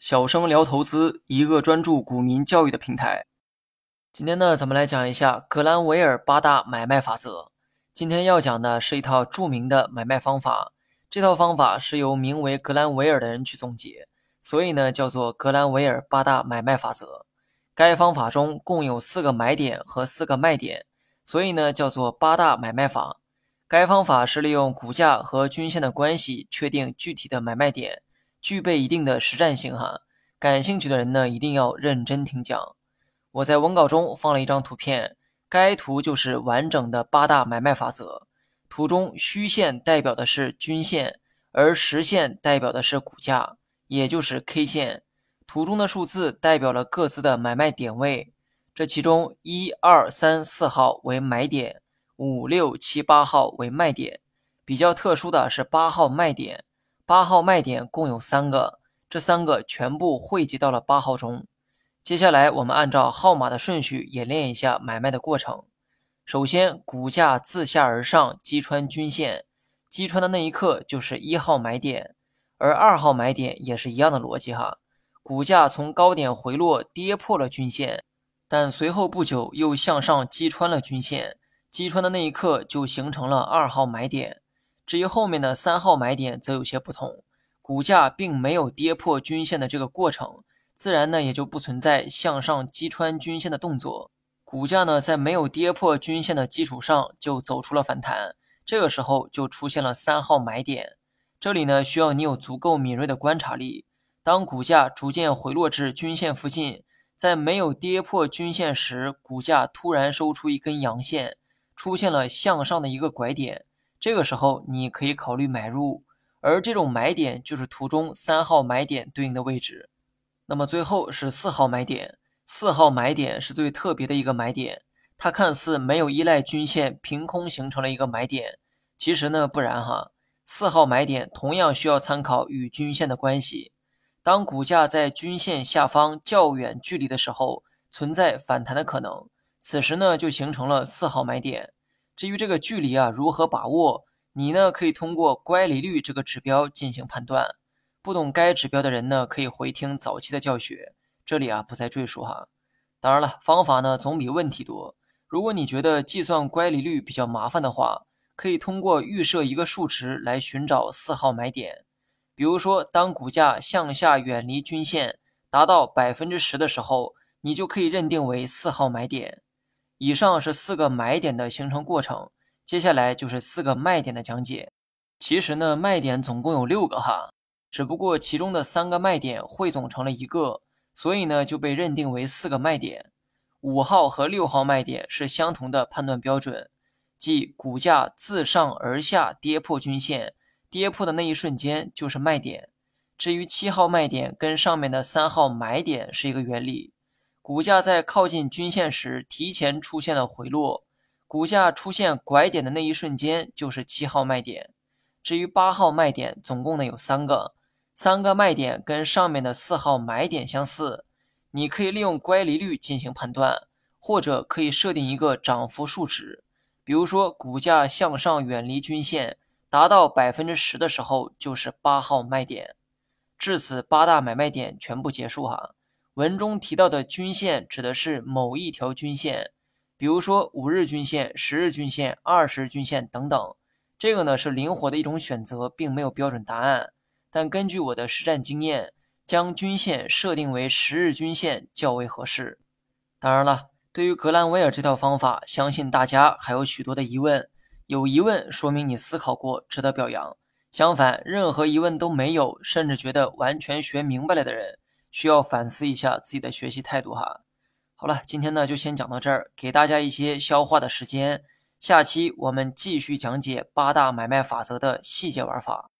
小生聊投资，一个专注股民教育的平台。今天呢，咱们来讲一下格兰维尔八大买卖法则。今天要讲的是一套著名的买卖方法，这套方法是由名为格兰维尔的人去总结，所以呢叫做格兰维尔八大买卖法则。该方法中共有四个买点和四个卖点，所以呢叫做八大买卖法。该方法是利用股价和均线的关系确定具体的买卖点。具备一定的实战性哈，感兴趣的人呢一定要认真听讲。我在文稿中放了一张图片，该图就是完整的八大买卖法则。图中虚线代表的是均线，而实线代表的是股价，也就是 K 线。图中的数字代表了各自的买卖点位，这其中一二三四号为买点，五六七八号为卖点。比较特殊的是八号卖点。八号卖点共有三个，这三个全部汇集到了八号中。接下来，我们按照号码的顺序演练一下买卖的过程。首先，股价自下而上击穿均线，击穿的那一刻就是一号买点，而二号买点也是一样的逻辑哈。股价从高点回落，跌破了均线，但随后不久又向上击穿了均线，击穿的那一刻就形成了二号买点。至于后面的三号买点则有些不同，股价并没有跌破均线的这个过程，自然呢也就不存在向上击穿均线的动作。股价呢在没有跌破均线的基础上就走出了反弹，这个时候就出现了三号买点。这里呢需要你有足够敏锐的观察力。当股价逐渐回落至均线附近，在没有跌破均线时，股价突然收出一根阳线，出现了向上的一个拐点。这个时候你可以考虑买入，而这种买点就是图中三号买点对应的位置。那么最后是四号买点，四号买点是最特别的一个买点，它看似没有依赖均线，凭空形成了一个买点。其实呢不然哈，四号买点同样需要参考与均线的关系。当股价在均线下方较远距离的时候，存在反弹的可能，此时呢就形成了四号买点。至于这个距离啊，如何把握？你呢可以通过乖离率这个指标进行判断。不懂该指标的人呢，可以回听早期的教学，这里啊不再赘述哈。当然了，方法呢总比问题多。如果你觉得计算乖离率比较麻烦的话，可以通过预设一个数值来寻找四号买点。比如说，当股价向下远离均线达到百分之十的时候，你就可以认定为四号买点。以上是四个买点的形成过程，接下来就是四个卖点的讲解。其实呢，卖点总共有六个哈，只不过其中的三个卖点汇总成了一个，所以呢就被认定为四个卖点。五号和六号卖点是相同的判断标准，即股价自上而下跌破均线，跌破的那一瞬间就是卖点。至于七号卖点跟上面的三号买点是一个原理。股价在靠近均线时提前出现了回落，股价出现拐点的那一瞬间就是七号卖点。至于八号卖点，总共呢有三个，三个卖点跟上面的四号买点相似。你可以利用乖离率进行判断，或者可以设定一个涨幅数值，比如说股价向上远离均线达到百分之十的时候，就是八号卖点。至此，八大买卖点全部结束哈。文中提到的均线指的是某一条均线，比如说五日均线、十日均线、二十日均线等等。这个呢是灵活的一种选择，并没有标准答案。但根据我的实战经验，将均线设定为十日均线较为合适。当然了，对于格兰威尔这套方法，相信大家还有许多的疑问。有疑问说明你思考过，值得表扬。相反，任何疑问都没有，甚至觉得完全学明白了的人。需要反思一下自己的学习态度哈。好了，今天呢就先讲到这儿，给大家一些消化的时间。下期我们继续讲解八大买卖法则的细节玩法。